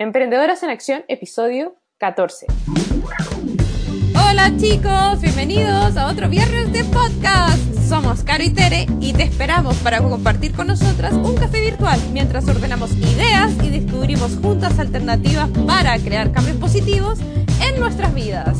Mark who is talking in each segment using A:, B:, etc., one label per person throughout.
A: Emprendedoras en Acción, episodio 14.
B: Hola chicos, bienvenidos a otro viernes de podcast. Somos Caro y Tere y te esperamos para compartir con nosotras un café virtual mientras ordenamos ideas y descubrimos juntas alternativas para crear cambios positivos en nuestras vidas.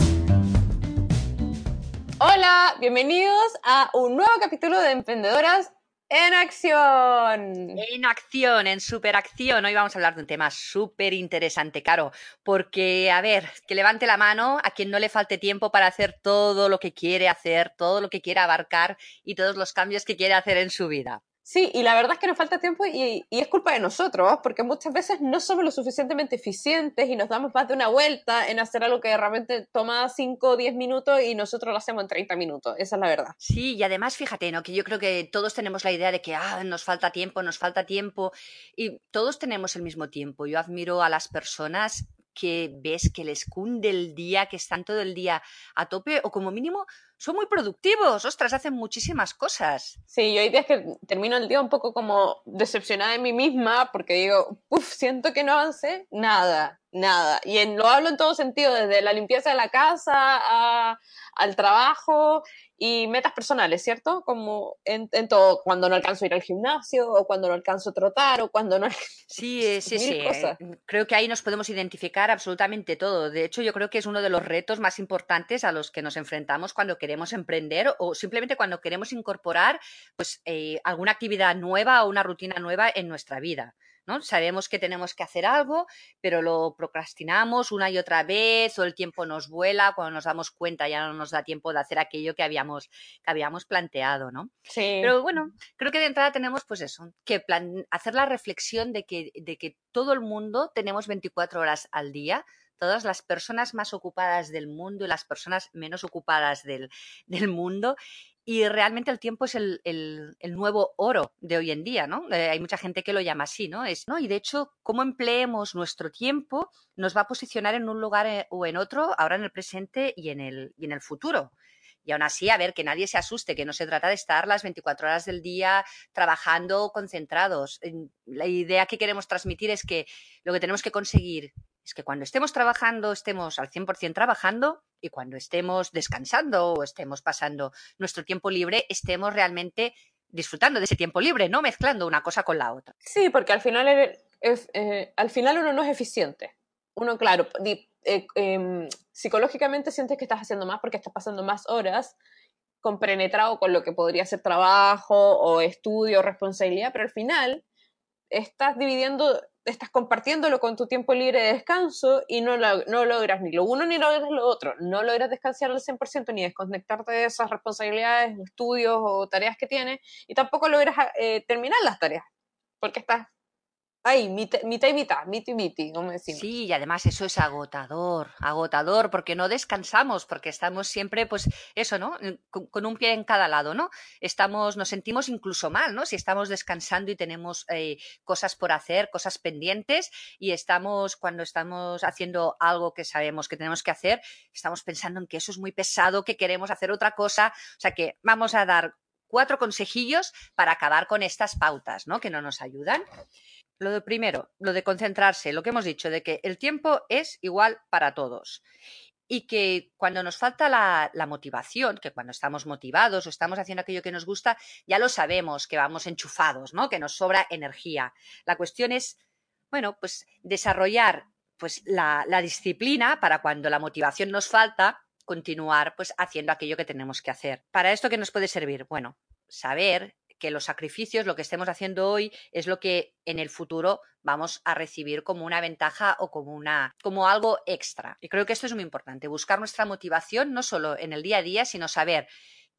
A: Hola, bienvenidos a un nuevo capítulo de Emprendedoras en Acción.
C: En acción, en superacción. Hoy vamos a hablar de un tema súper interesante, Caro, porque, a ver, que levante la mano a quien no le falte tiempo para hacer todo lo que quiere hacer, todo lo que quiere abarcar y todos los cambios que quiere hacer en su vida.
A: Sí, y la verdad es que nos falta tiempo y, es culpa de nosotros, porque muchas veces no somos lo suficientemente eficientes y nos damos más de una vuelta en hacer algo que realmente toma 5 o 10 minutos y nosotros lo hacemos en 30 minutos. Esa es la verdad.
C: Sí, y además fíjate, ¿no? Que yo creo que todos tenemos la idea de que ah, nos falta tiempo, nos falta tiempo, y todos tenemos el mismo tiempo. Yo admiro a las personas que ves que les cunde el día, que están todo el día a tope o como mínimo son muy productivos, ostras, hacen muchísimas cosas.
A: Sí, yo hay días que termino el día un poco como decepcionada de mí misma porque digo, uff, siento que no avancé nada, nada. Y en, lo hablo en todo sentido, desde la limpieza de la casa a, al trabajo y metas personales, ¿cierto? Como en, en, todo, cuando no alcanzo a ir al gimnasio o cuando no alcanzo a trotar o cuando no...
C: Sí, sí, sí. Cosas. Creo que ahí nos podemos identificar absolutamente todo. De hecho, yo creo que es uno de los retos más importantes a los que nos enfrentamos cuando queremos emprender o simplemente cuando queremos incorporar pues, eh, alguna actividad nueva o una rutina nueva en nuestra vida. ¿no? Sabemos que tenemos que hacer algo, pero lo procrastinamos una y otra vez o el tiempo nos vuela, cuando nos damos cuenta ya no nos da tiempo de hacer aquello que habíamos, que habíamos planteado, ¿no?
A: Sí.
C: Pero bueno, creo que de entrada tenemos pues eso, que plan hacer la reflexión de que, de que todo el mundo tenemos 24 horas al día, todas las personas más ocupadas del mundo y las personas menos ocupadas del, del mundo y realmente el tiempo es el, el, nuevo oro de hoy en día, ¿no? Eh, hay mucha gente que lo llama así, ¿no? Es, ¿no? Y de hecho, cómo empleemos nuestro tiempo nos va a posicionar en un lugar eh, o en otro, ahora en el presente y en el, y en el futuro. Y aún así, a ver, que nadie se asuste, que no se trata de estar las 24 horas del día trabajando concentrados. La idea que queremos transmitir es que lo que tenemos que conseguir es que cuando estemos trabajando, estemos al 100% trabajando y cuando estemos descansando o estemos pasando nuestro tiempo libre, estemos realmente disfrutando de ese tiempo libre, no mezclando una cosa con la otra.
A: Sí, porque al final, eh, al final uno no es eficiente. Uno, claro, eh, eh, psicológicamente sientes que estás haciendo más porque estás pasando más horas compenetrado con lo que podría ser trabajo o estudio o responsabilidad, pero al final estás dividiendo estás compartiéndolo con tu tiempo libre de descanso y no, lo, no logras ni lo uno ni logras lo otro. No logras descansar al 100% ni desconectarte de esas responsabilidades, estudios o tareas que tienes y tampoco logras eh, terminar las tareas porque estás Ahí, mitad, y mitad, miti miti, como decimos.
C: Sí, y además eso es agotador, agotador, porque no descansamos, porque estamos siempre, pues, eso, ¿no? Con, con, un pie en cada lado, ¿no? Estamos, nos sentimos incluso mal, ¿no? Si estamos descansando y tenemos eh, cosas por hacer, cosas pendientes, y estamos, cuando estamos haciendo algo que sabemos que tenemos que hacer, estamos pensando en que eso es muy pesado, que queremos hacer otra cosa, o sea que vamos a dar cuatro consejillos para acabar con estas pautas, ¿no? Que no nos ayudan. Lo de primero, lo de concentrarse, lo que hemos dicho, de que el tiempo es igual para todos. Y que cuando nos falta la, motivación, que cuando estamos motivados o estamos haciendo aquello que nos gusta, ya lo sabemos, que vamos enchufados, ¿no? Que nos sobra energía. La cuestión es, bueno, pues desarrollar pues la, la disciplina para cuando la motivación nos falta, continuar pues haciendo aquello que tenemos que hacer. ¿Para esto qué nos puede servir? Bueno, saber que los sacrificios, lo que estemos haciendo hoy, es lo que en el futuro vamos a recibir como una ventaja o como, una, como algo extra. Y creo que esto es muy importante, buscar nuestra motivación no solo en el día a día, sino saber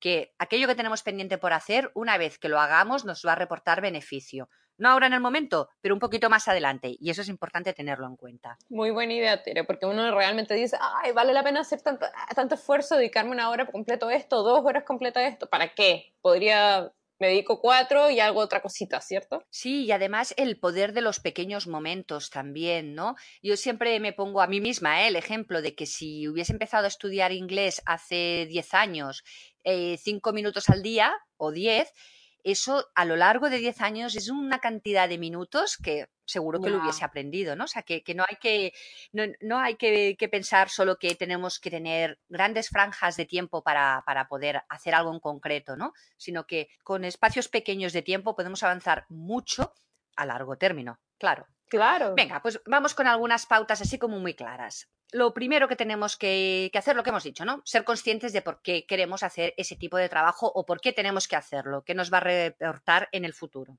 C: que aquello que tenemos pendiente por hacer, una vez que lo hagamos, nos va a reportar beneficio. No ahora en el momento, pero un poquito más adelante. Y eso es importante tenerlo en cuenta.
A: Muy buena idea, Tere, porque uno realmente dice, ay, vale la pena hacer tanto, tanto esfuerzo, dedicarme una hora completo a esto, dos horas completas a esto. ¿Para qué? Podría me dedico cuatro y hago otra cosita, ¿cierto?
C: Sí, y además el poder de los pequeños momentos también, ¿no? Yo siempre me pongo a mí misma ¿eh? el ejemplo de que si hubiese empezado a estudiar inglés hace 10 años, eh, cinco minutos al día o 10, eso a lo largo de 10 años es una cantidad de minutos que seguro que lo hubiese aprendido, ¿no? O sea, que, no hay, que, no, hay que, pensar solo que tenemos que tener grandes franjas de tiempo para, para, poder hacer algo en concreto, ¿no? Sino que con espacios pequeños de tiempo podemos avanzar mucho a largo término, claro.
A: Claro.
C: Venga, pues vamos con algunas pautas así como muy claras lo primero que tenemos que, hacer, lo que hemos dicho, ¿no? Ser conscientes de por qué queremos hacer ese tipo de trabajo o por qué tenemos que hacerlo, qué nos va a reportar en el futuro.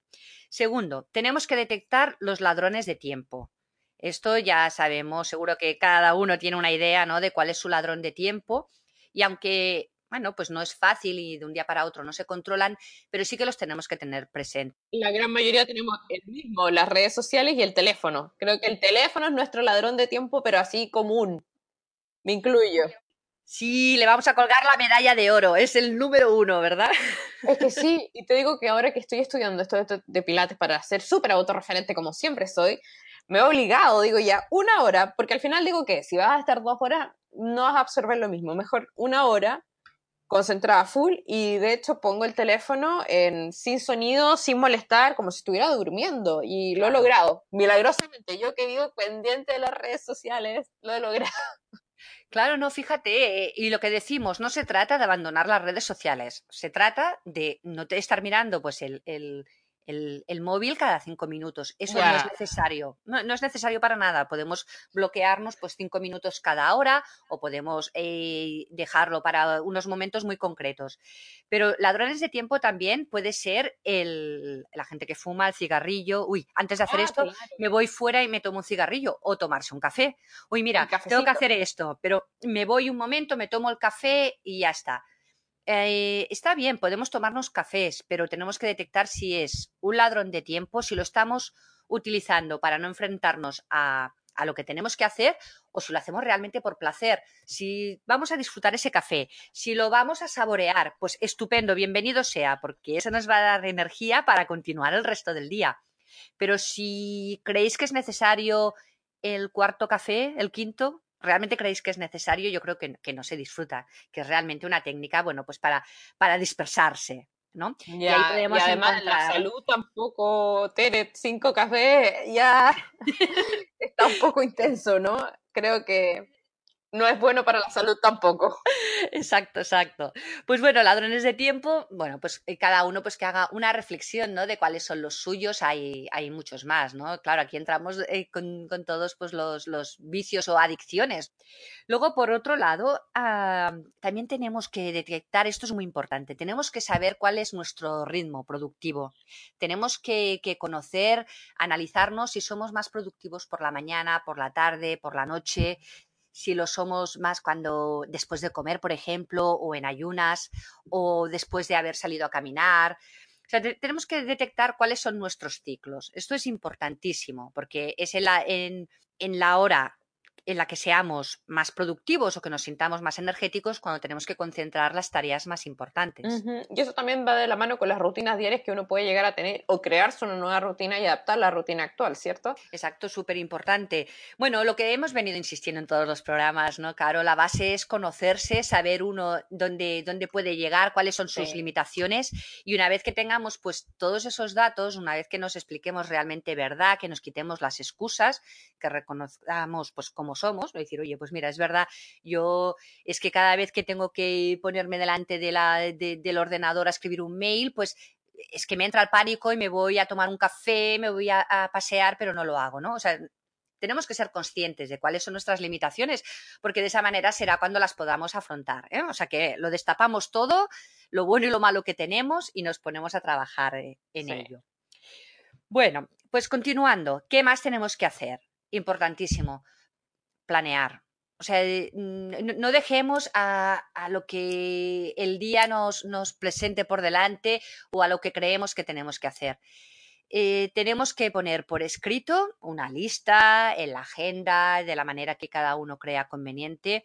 C: Segundo, tenemos que detectar los ladrones de tiempo. Esto ya sabemos, seguro que cada uno tiene una idea, ¿no? De cuál es su ladrón de tiempo. Y aunque bueno, pues no es fácil y de un día para otro no se controlan, pero sí que los tenemos que tener presentes.
A: La gran mayoría tenemos el mismo, las redes sociales y el teléfono. Creo que el teléfono es nuestro ladrón de tiempo, pero así común. Me incluyo.
C: Sí, le vamos a colgar la medalla de oro, es el número uno, ¿verdad?
A: Es que sí, y te digo que ahora que estoy estudiando esto de Pilates para ser súper autorreferente como siempre soy, me he obligado, digo ya, una hora, porque al final digo que si vas a estar dos horas, no vas a absorber lo mismo, mejor una hora concentrada full y de hecho pongo el teléfono en sin sonido, sin molestar, como si estuviera durmiendo y lo he logrado. Milagrosamente, yo que vivo pendiente de las redes sociales, lo he logrado.
C: Claro, no, fíjate, eh, y lo que decimos, no se trata de abandonar las redes sociales, se trata de no estar mirando pues el, el, móvil cada cinco minutos. Eso no es necesario. No, es necesario para nada. Podemos bloquearnos pues cinco minutos cada hora o podemos eh, dejarlo para unos momentos muy concretos. Pero ladrones de tiempo también puede ser el, la gente que fuma el cigarrillo. Uy, antes de hacer ah, esto me voy fuera y me tomo un cigarrillo o tomarse un café. Uy, mira, tengo que hacer esto, pero me voy un momento, me tomo el café y ya está. Eh, está bien, podemos tomarnos cafés, pero tenemos que detectar si es un ladrón de tiempo, si lo estamos utilizando para no enfrentarnos a, a lo que tenemos que hacer o si lo hacemos realmente por placer, si vamos a disfrutar ese café, si lo vamos a saborear, pues estupendo, bienvenido sea, porque eso nos va a dar energía para continuar el resto del día. Pero si creéis que es necesario el cuarto café, el quinto, realmente creéis que es necesario, yo creo que, no se disfruta, que es realmente una técnica, bueno, pues para, para dispersarse. ¿no?
A: y, además la salud tampoco, Tere, cinco cafés ya está un poco intenso, ¿no? Creo que no es bueno para la salud tampoco.
C: Exacto, exacto. Pues bueno, ladrones de tiempo, bueno, pues eh, cada uno pues que haga una reflexión, ¿no? De cuáles son los suyos, hay, hay muchos más, ¿no? Claro, aquí entramos eh, con, todos pues los, los, vicios o adicciones. Luego, por otro lado, también tenemos que detectar, esto es muy importante, tenemos que saber cuál es nuestro ritmo productivo. Tenemos que, que conocer, analizarnos si somos más productivos por la mañana, por la tarde, por la noche, si lo somos más cuando después de comer, por ejemplo, o en ayunas, o después de haber salido a caminar. O sea, tenemos que detectar cuáles son nuestros ciclos. Esto es importantísimo porque es en la, en, en la hora en la que seamos más productivos o que nos sintamos más energéticos cuando tenemos que concentrar las tareas más importantes.
A: Y eso también va de la mano con las rutinas diarias que uno puede llegar a tener o crearse una nueva rutina y adaptar la rutina actual, ¿cierto?
C: Exacto, súper importante. Bueno, lo que hemos venido insistiendo en todos los programas, ¿no, Caro? La base es conocerse, saber uno dónde, dónde puede llegar, cuáles son sus limitaciones y una vez que tengamos pues todos esos datos, una vez que nos expliquemos realmente verdad, que nos quitemos las excusas, que reconozcamos pues como somos, decir, oye, pues mira, es verdad, yo es que cada vez que tengo que ponerme delante de la, del ordenador a escribir un mail, pues es que me entra el pánico y me voy a tomar un café, me voy a, pasear, pero no lo hago, ¿no? O sea, tenemos que ser conscientes de cuáles son nuestras limitaciones, porque de esa manera será cuando las podamos afrontar. ¿eh? O sea que lo destapamos todo, lo bueno y lo malo que tenemos y nos ponemos a trabajar eh, en ello. Bueno, pues continuando, ¿qué más tenemos que hacer? Importantísimo planear. O sea, eh, no dejemos a, lo que el día nos, nos, presente por delante o a lo que creemos que tenemos que hacer. eh, tenemos que poner por escrito una lista en la agenda de la manera que cada uno crea conveniente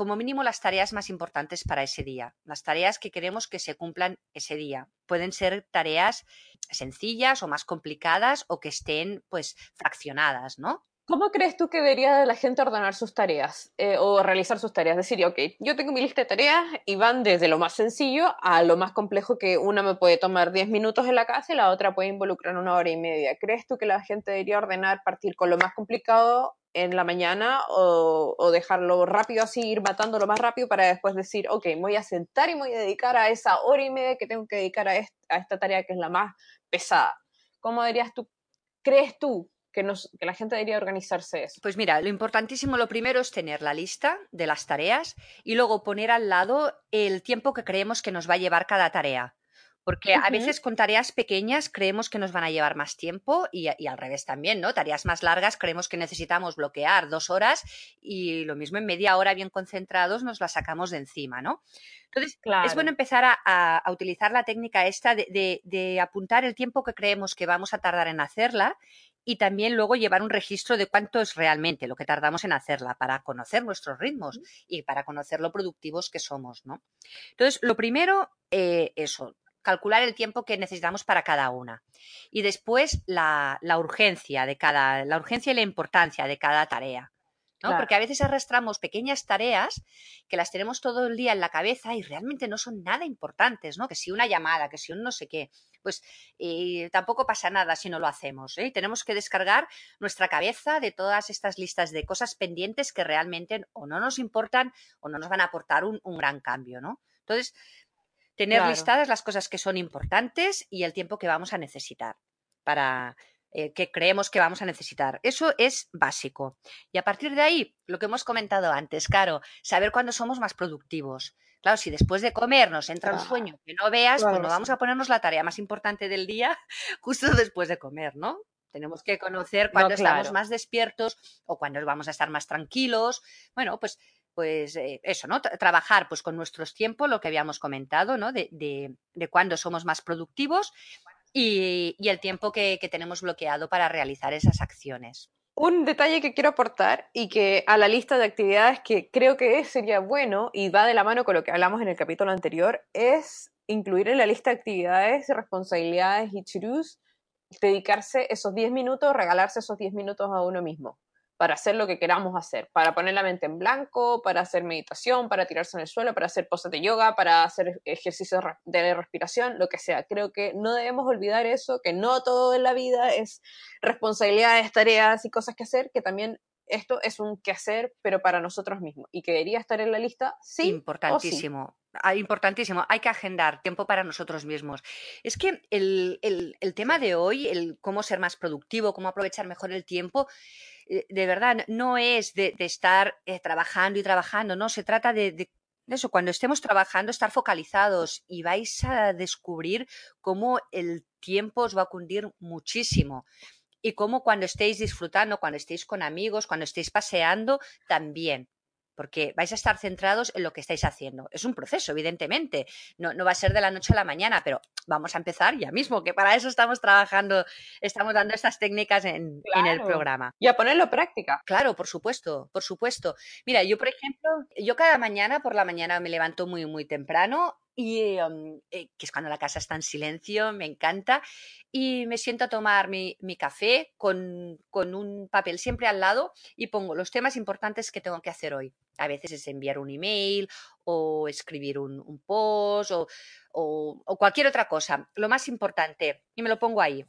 C: como mínimo las tareas más importantes para ese día, las tareas que queremos que se cumplan ese día. Pueden ser tareas sencillas o más complicadas o que estén pues fraccionadas, ¿no?
A: ¿Cómo crees tú que debería la gente ordenar sus tareas eh, o realizar sus tareas? Decir, ok, yo tengo mi lista de tareas y van desde lo más sencillo a lo más complejo que una me puede tomar 10 minutos en la casa y la otra puede involucrar una hora y media. ¿Crees tú que la gente debería ordenar, partir con lo más complicado en la mañana o, dejarlo rápido así, ir matándolo más rápido para después decir, ok, voy a sentar y voy a dedicar a esa hora y media que tengo que dedicar a, esta, tarea que es la más pesada. ¿Cómo dirías tú, crees tú que, nos, que la gente debería organizarse eso?
C: Pues mira, lo importantísimo, lo primero es tener la lista de las tareas y luego poner al lado el tiempo que creemos que nos va a llevar cada tarea. Porque a veces con tareas pequeñas creemos que nos van a llevar más tiempo y, al revés también, ¿no? Tareas más largas creemos que necesitamos bloquear dos horas y lo mismo en media hora bien concentrados nos la sacamos de encima, ¿no? Entonces, es bueno empezar a, utilizar la técnica esta de, apuntar el tiempo que creemos que vamos a tardar en hacerla y también luego llevar un registro de cuánto es realmente lo que tardamos en hacerla para conocer nuestros ritmos y para conocer lo productivos que somos, ¿no? Entonces, lo primero, eh, eso, calcular el tiempo que necesitamos para cada una. Y después la, urgencia de cada, la urgencia y la importancia de cada tarea. ¿No? Porque a veces arrastramos pequeñas tareas que las tenemos todo el día en la cabeza y realmente no son nada importantes, ¿no? Que si una llamada, que si un no sé qué, pues eh, tampoco pasa nada si no lo hacemos. ¿eh? Tenemos que descargar nuestra cabeza de todas estas listas de cosas pendientes que realmente o no nos importan o no nos van a aportar un, un gran cambio, ¿no? Entonces, Tener listadas las cosas que son importantes y el tiempo que vamos a necesitar para eh, que creemos que vamos a necesitar. Eso es básico. Y a partir de ahí, lo que hemos comentado antes, claro, saber cuándo somos más productivos. Claro, si después de comer nos entra un sueño que no veas, pues no vamos a ponernos la tarea más importante del día justo después de comer, ¿no? Tenemos que conocer cuándo estamos más despiertos o cuándo vamos a estar más tranquilos. Bueno, pues pues eh, eso, ¿no? trabajar pues con nuestros tiempos, lo que habíamos comentado, ¿no? De, de, cuándo somos más productivos y, el tiempo que, tenemos bloqueado para realizar esas acciones.
A: Un detalle que quiero aportar y que a la lista de actividades que creo que sería bueno y va de la mano con lo que hablamos en el capítulo anterior es incluir en la lista de actividades, responsabilidades y churus, dedicarse esos 10 minutos, regalarse esos 10 minutos a uno mismo para hacer lo que queramos hacer, para poner la mente en blanco, para hacer meditación, para tirarse en el suelo, para hacer poses de yoga, para hacer ejercicios de respiración, lo que sea. Creo que no debemos olvidar eso, que no todo en la vida es responsabilidades, tareas y cosas que hacer, que también esto es un quehacer, pero para nosotros mismos, y que debería estar en la lista, sí.
C: Importantísimo. Importantísimo, hay que agendar tiempo para nosotros mismos. Es que el, tema de hoy, el cómo ser más productivo, cómo aprovechar mejor el tiempo, eh, de verdad, no es de, estar eh, trabajando y trabajando, no, se trata de, eso, cuando estemos trabajando, estar focalizados y vais a descubrir cómo el tiempo os va a cundir muchísimo y cómo cuando estéis disfrutando, cuando estéis con amigos, cuando estéis paseando, también porque vais a estar centrados en lo que estáis haciendo. Es un proceso, evidentemente, no, no, va a ser de la noche a la mañana, pero vamos a empezar ya mismo, que para eso estamos trabajando, estamos dando estas técnicas en, en el programa.
A: Y a ponerlo práctica.
C: Claro, por supuesto, por supuesto. Mira, yo, por ejemplo, yo cada mañana, por la mañana me levanto muy, muy temprano y em, eh, que es cuando la casa está en silencio, me encanta, y me siento a tomar mi, café con, un papel siempre al lado y pongo los temas importantes que tengo que hacer hoy. A veces es enviar un email o escribir un, post o, o, cualquier otra cosa, lo más importante, y me lo pongo ahí.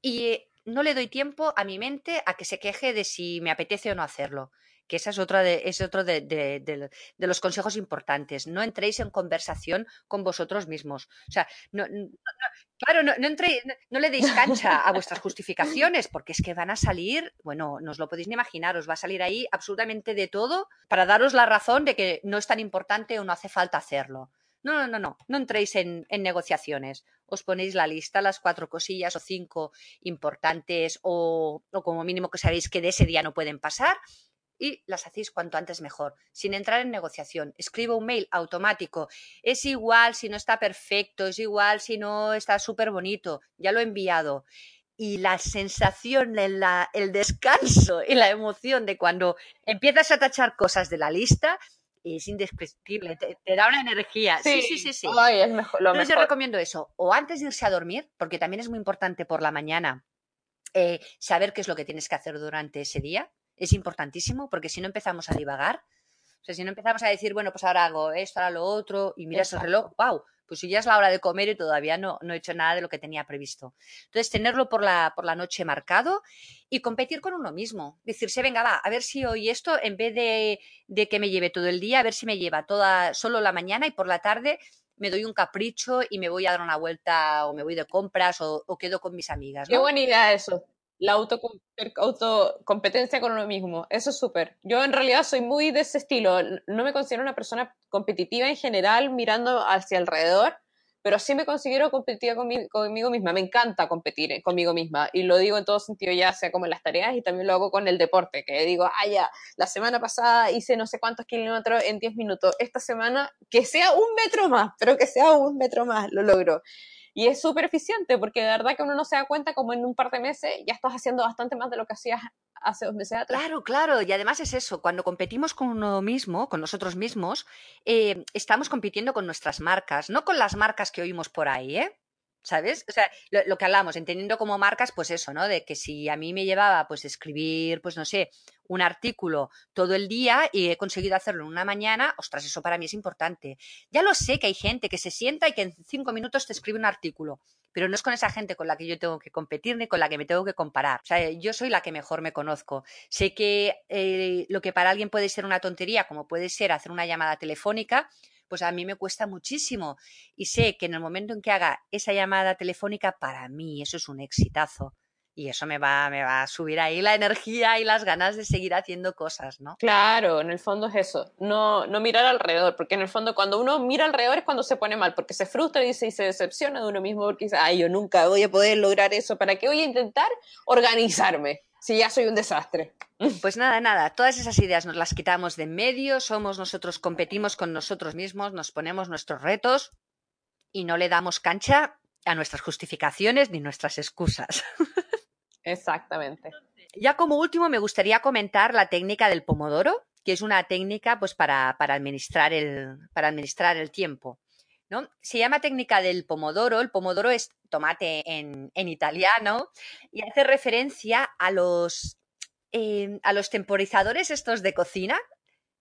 C: Y no le doy tiempo a mi mente a que se queje de si me apetece o no hacerlo que esa es otra de, es otro de, los consejos importantes. No entréis en conversación con vosotros mismos. O sea, no, claro, no, no, le deis cancha a vuestras justificaciones, porque es que van a salir, bueno, no os lo podéis ni imaginar, os va a salir ahí absolutamente de todo para daros la razón de que no es tan importante o no hace falta hacerlo. No, no, no, no, no entréis en, en, negociaciones. Os ponéis la lista, las cuatro cosillas o cinco importantes o, o, como mínimo que sabéis que de ese día no pueden pasar y las hacéis cuanto antes mejor, sin entrar en negociación. Escribo un mail automático. Es igual si no está perfecto, es igual si no está súper bonito, ya lo he enviado. Y la sensación, el, el descanso y la emoción de cuando empiezas a tachar cosas de la lista es indescriptible, te, da una energía. Sí, sí, sí, sí.
A: es mejor, lo
C: Entonces yo recomiendo eso, o antes de irse a dormir, porque también es muy importante por la mañana eh, saber qué es lo que tienes que hacer durante ese día, es importantísimo, porque si no empezamos a divagar, o sea, si no empezamos a decir, bueno, pues ahora hago esto, ahora lo otro, y miras el reloj, wow, pues si ya es la hora de comer y todavía no, no he hecho nada de lo que tenía previsto. Entonces, tenerlo por la, por la noche marcado y competir con uno mismo. Decirse, venga, va, a ver si hoy esto, en vez de, de que me lleve todo el día, a ver si me lleva toda, solo la mañana y por la tarde me doy un capricho y me voy a dar una vuelta o me voy de compras o, o quedo con mis amigas.
A: Qué buena idea eso la autocompetencia con uno mismo. Eso es súper. Yo en realidad soy muy de ese estilo. No me considero una persona competitiva en general mirando hacia alrededor, pero sí me considero competitiva conmigo, misma. Me encanta competir conmigo misma y lo digo en todo sentido, ya sea como en las tareas y también lo hago con el deporte, que digo, ah, ya, la semana pasada hice no sé cuántos kilómetros en 10 minutos. Esta semana, que sea un metro más, pero que sea un metro más, lo logro. Y es súper eficiente porque de verdad que uno no se da cuenta como en un par de meses ya estás haciendo bastante más de lo que hacías hace dos meses atrás.
C: Claro, claro. Y además es eso, cuando competimos con uno mismo, con nosotros mismos, eh, estamos compitiendo con nuestras marcas, no con las marcas que oímos por ahí, ¿eh? ¿Sabes? O sea, lo, que hablamos, entendiendo como marcas, pues eso, ¿no? De que si a mí me llevaba, pues escribir, pues no sé, un artículo todo el día y he conseguido hacerlo en una mañana, ostras, eso para mí es importante. Ya lo sé que hay gente que se sienta y que en cinco minutos te escribe un artículo, pero no es con esa gente con la que yo tengo que competir ni con la que me tengo que comparar. O sea, yo soy la que mejor me conozco. Sé que eh, lo que para alguien puede ser una tontería, como puede ser hacer una llamada telefónica, pues a mí me cuesta muchísimo. Y sé que en el momento en que haga esa llamada telefónica, para mí eso es un exitazo. Y eso me va, me va a subir ahí la energía y las ganas de seguir haciendo cosas, ¿no?
A: Claro, en el fondo es eso. No, no mirar alrededor, porque en el fondo cuando uno mira alrededor es cuando se pone mal, porque se frustra y se, y se decepciona de uno mismo, porque dice, ay, yo nunca voy a poder lograr eso, ¿para qué voy a intentar organizarme? Si ya soy un desastre.
C: Pues nada, nada, todas esas ideas nos las quitamos de en medio, somos nosotros, competimos con nosotros mismos, nos ponemos nuestros retos y no le damos cancha a nuestras justificaciones ni nuestras excusas.
A: Exactamente.
C: Ya como último me gustaría comentar la técnica del pomodoro, que es una técnica pues para, para administrar, el, para administrar el tiempo. ¿No? Se llama técnica del pomodoro. El pomodoro es tomate en, italiano y hace referencia a los, em, a los temporizadores estos de cocina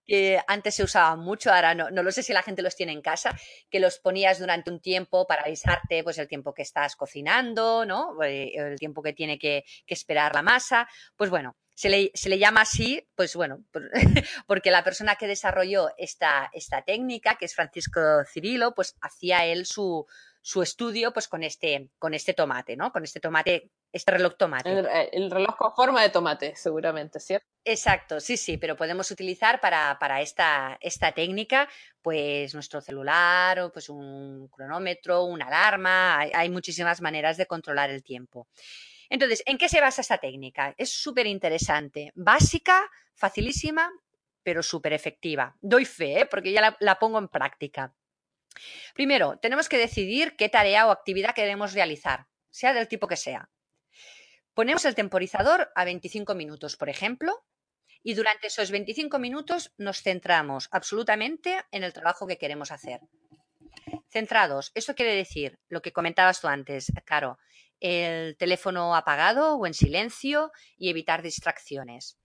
C: que antes se usaban mucho, ahora no, no lo sé si la gente los tiene en casa, que los ponías durante un tiempo para avisarte pues el tiempo que estás cocinando, ¿no? Eh, el tiempo que tiene que, que esperar la masa. Pues bueno, se le, se le, llama así, pues bueno, porque la persona que desarrolló esta, esta técnica, que es Francisco Cirilo, pues hacía él su, su estudio pues con este, con este tomate, ¿no? Con este tomate, este reloj tomate.
A: El, reloj con forma de tomate, seguramente, ¿cierto?
C: Exacto, sí, sí, pero podemos utilizar para, para esta, esta técnica pues nuestro celular o pues un cronómetro, una alarma, hay, hay muchísimas maneras de controlar el tiempo. Entonces, ¿en qué se basa esta técnica? Es súper interesante, básica, facilísima, pero súper efectiva. Doy fe, ¿eh? porque ya la, pongo en práctica. Primero, tenemos que decidir qué tarea o actividad queremos realizar, sea del tipo que sea. Ponemos el temporizador a 25 minutos, por ejemplo, y durante esos 25 minutos nos centramos absolutamente en el trabajo que queremos hacer. Centrados, eso quiere decir lo que comentabas tú antes, Caro, el teléfono apagado o en silencio y evitar distracciones.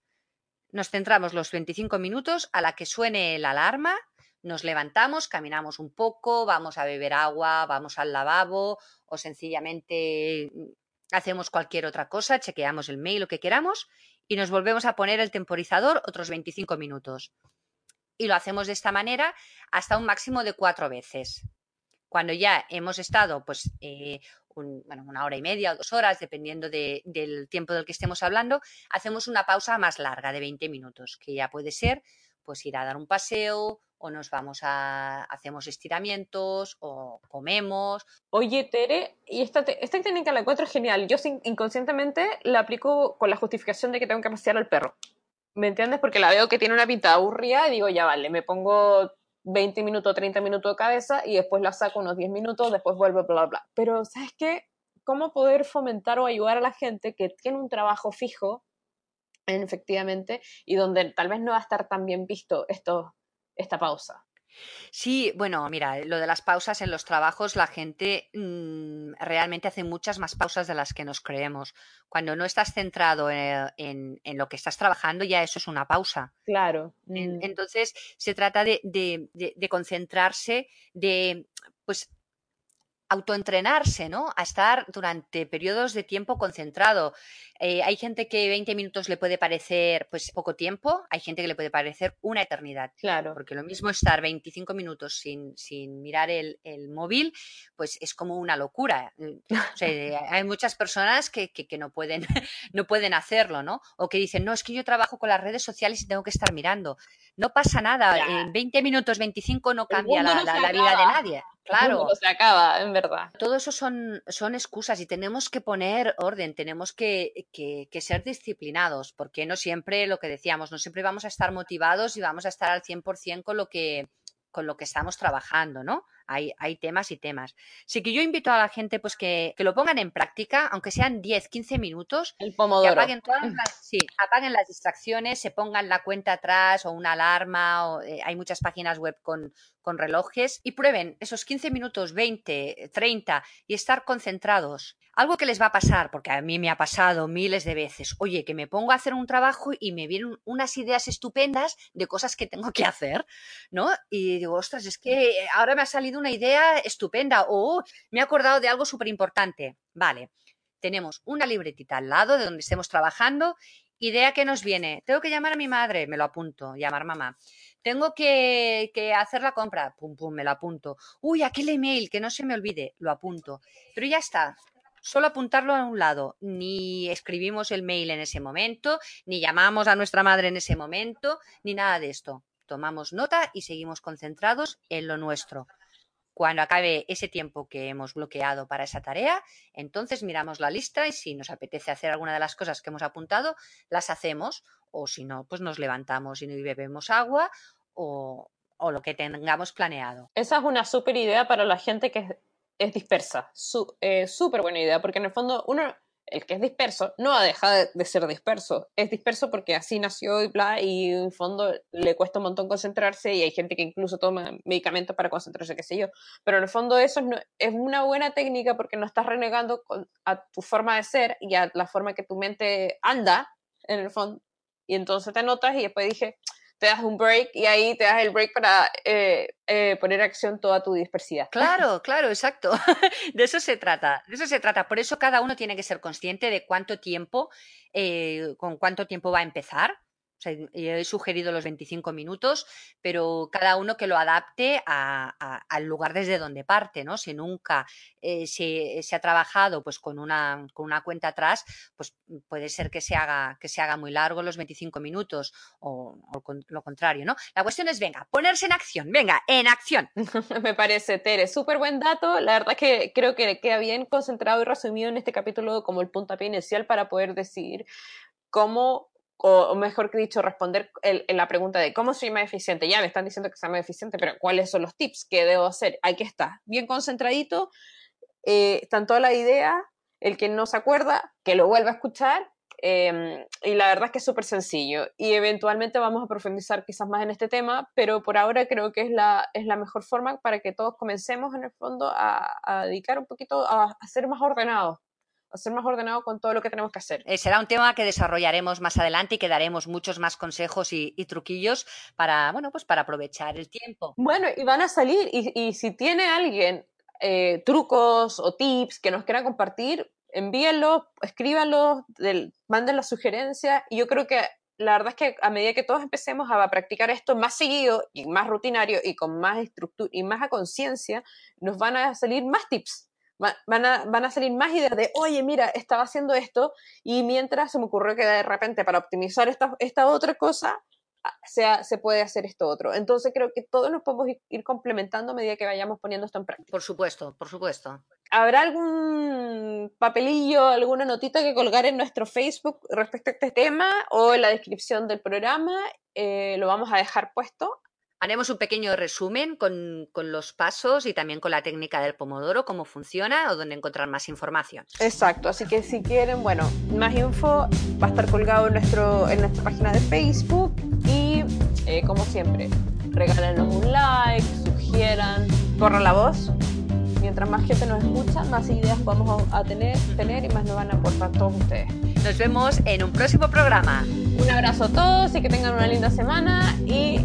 C: Nos centramos los 25 minutos a la que suene la alarma, nos levantamos, caminamos un poco, vamos a beber agua, vamos al lavabo o sencillamente mm, hacemos cualquier otra cosa, chequeamos el mail, lo que queramos y nos volvemos a poner el temporizador otros 25 minutos. Y lo hacemos de esta manera hasta un máximo de cuatro veces. Cuando ya hemos estado pues, eh, bueno, una hora y media o dos horas, dependiendo del tiempo del que estemos hablando, hacemos una pausa más larga de 20 minutos, que ya puede ser pues ir a dar un paseo o nos vamos a, hacemos estiramientos o comemos.
A: Oye, Tere, y esta, esta técnica la encuentro genial. Yo inconscientemente la aplico con la justificación de que tengo que pasear al perro. ¿Me entiendes? Porque la veo que tiene una pinta aburrida y digo, ya vale, me pongo 20 minutos, 30 minutos de cabeza y después la saco unos 10 minutos, después vuelvo, bla, bla, bla. Pero, ¿sabes qué? ¿Cómo poder fomentar o ayudar a la gente que tiene un trabajo fijo, efectivamente, y donde tal vez no va a estar tan bien visto esto, esta pausa?
C: Sí, bueno, mira, lo de las pausas en los trabajos, la gente mm, realmente hace muchas más pausas de las que nos creemos. Cuando no estás centrado en, en- lo que estás trabajando, ya eso es una pausa.
A: Claro.
C: Mm.
A: mm.
C: Entonces, se trata de, de- de- de concentrarse, de pues autoentrenarse, ¿no? A estar durante periodos de tiempo concentrado. Eh, hay gente que 20 minutos le puede parecer pues poco tiempo, hay gente que le puede parecer una eternidad.
A: Claro.
C: Porque lo mismo estar 25 minutos sin, sin mirar el, el móvil, pues es como una locura. O sea, hay muchas personas que, que, que, no, pueden, no pueden hacerlo, ¿no? O que dicen, no, es que yo trabajo con las redes sociales y tengo que estar mirando. No pasa nada, ya. en 20 minutos, 25 no cambia la,
A: no
C: la, la vida de nadie. Claro.
A: se acaba, en verdad.
C: Todo eso son, son excusas y tenemos que poner orden, tenemos que, que, que, ser disciplinados, porque no siempre, lo que decíamos, no siempre vamos a estar motivados y vamos a estar al 100% con lo que, con lo que estamos trabajando, ¿no? Hay, hay, temas y temas. Así que yo invito a la gente pues que, que, lo pongan en práctica, aunque sean 10, 15 minutos.
A: El pomodoro.
C: Que apaguen, todas las, sí, apaguen las distracciones, se pongan la cuenta atrás o una alarma. O, eh, hay muchas páginas web con, con relojes y prueben esos 15 minutos, 20, 30 y estar concentrados. Algo que les va a pasar, porque a mí me ha pasado miles de veces, oye, que me pongo a hacer un trabajo y me vienen unas ideas estupendas de cosas que tengo que hacer, ¿no? Y digo, ostras, es que ahora me ha salido una idea estupenda o oh, me he acordado de algo súper importante. Vale, tenemos una libretita al lado de donde estemos trabajando. Idea que nos viene, tengo que llamar a mi madre, me lo apunto, llamar mamá. Tengo que, hacer la compra, pum, pum, me lo apunto. Uy, aquel email, que no se me olvide, lo apunto. Pero ya está, solo apuntarlo a un lado. Ni escribimos el mail en ese momento, ni llamamos a nuestra madre en ese momento, ni nada de esto. Tomamos nota y seguimos concentrados en lo nuestro. Cuando acabe ese tiempo que hemos bloqueado para esa tarea, entonces miramos la lista y si nos apetece hacer alguna de las cosas que hemos apuntado, las hacemos o si no, pues nos levantamos y bebemos agua o, o lo que tengamos planeado.
A: Esa es una súper idea para la gente que es, dispersa. Súper eh, buena idea, porque en el fondo uno, el que es disperso, no ha dejado de, de, ser disperso. Es disperso porque así nació y bla, y en fondo le cuesta un montón concentrarse y hay gente que incluso toma medicamentos para concentrarse, qué sé yo. Pero en el fondo eso es, una buena técnica porque no estás renegando a tu forma de ser y a la forma que tu mente anda, en el fondo. Y entonces te notas y después dije, te das un break y ahí te das el break para eh, eh, poner acción toda tu dispersidad.
C: Claro, claro, exacto. De eso se trata, de eso se trata. Por eso cada uno tiene que ser consciente de cuánto tiempo, eh, con cuánto tiempo va a empezar. Yo he sugerido los 25 minutos, pero cada uno que lo adapte al lugar desde donde parte, ¿no? Si nunca eh, se, ha trabajado pues con una, con una cuenta atrás, pues puede ser que se haga, que se haga muy largo los 25 minutos o, lo contrario, ¿no? La cuestión es, venga, ponerse en acción, venga, en acción.
A: Me parece, Tere, súper buen dato. La verdad es que creo que queda bien concentrado y resumido en este capítulo como el puntapié inicial para poder decir cómo o mejor que dicho, responder en la pregunta de cómo soy más eficiente. Ya me están diciendo que soy más eficiente, pero ¿cuáles son los tips que debo hacer? Hay que estar bien concentradito, eh, están todas las ideas, el que no se acuerda, que lo vuelva a escuchar. Eh, y la verdad es que es súper sencillo. Y eventualmente vamos a profundizar quizás más en este tema, pero por ahora creo que es la, es la mejor forma para que todos comencemos en el fondo a, dedicar un poquito a, a ser más ordenados ser más ordenado con todo lo que tenemos que hacer.
C: Eh, será un tema que desarrollaremos más adelante y que daremos muchos más consejos y, y, truquillos para, bueno, pues para aprovechar el tiempo.
A: Bueno, y van a salir, y, y si tiene alguien eh, trucos o tips que nos quiera compartir, envíenlos, escríbanlos, manden las sugerencias, y yo creo que la verdad es que a medida que todos empecemos a practicar esto más seguido y más rutinario y con más estructura y más a conciencia, nos van a salir más tips van a, van a salir más ideas de, oye, mira, estaba haciendo esto y mientras se me ocurrió que de repente para optimizar esta, esta otra cosa, sea, se puede hacer esto otro. Entonces creo que todos nos podemos ir complementando a medida que vayamos poniendo esto en práctica.
C: Por supuesto, por supuesto.
A: ¿Habrá algún papelillo, alguna notita que colgar en nuestro Facebook respecto a este tema o en la descripción del programa? Eh, lo vamos a dejar puesto.
C: Haremos un pequeño resumen con, con, los pasos y también con la técnica del pomodoro, cómo funciona o dónde encontrar más información.
A: Exacto, así que si quieren, bueno, más info va a estar colgado en, nuestro, en nuestra página de Facebook y eh, como siempre, regálenos un like, sugieran, corran la voz. Mientras más gente nos escucha, más ideas vamos a tener, tener y más nos van a aportar todos ustedes.
C: Nos vemos en un próximo programa.
A: Un abrazo a todos y que tengan una linda semana y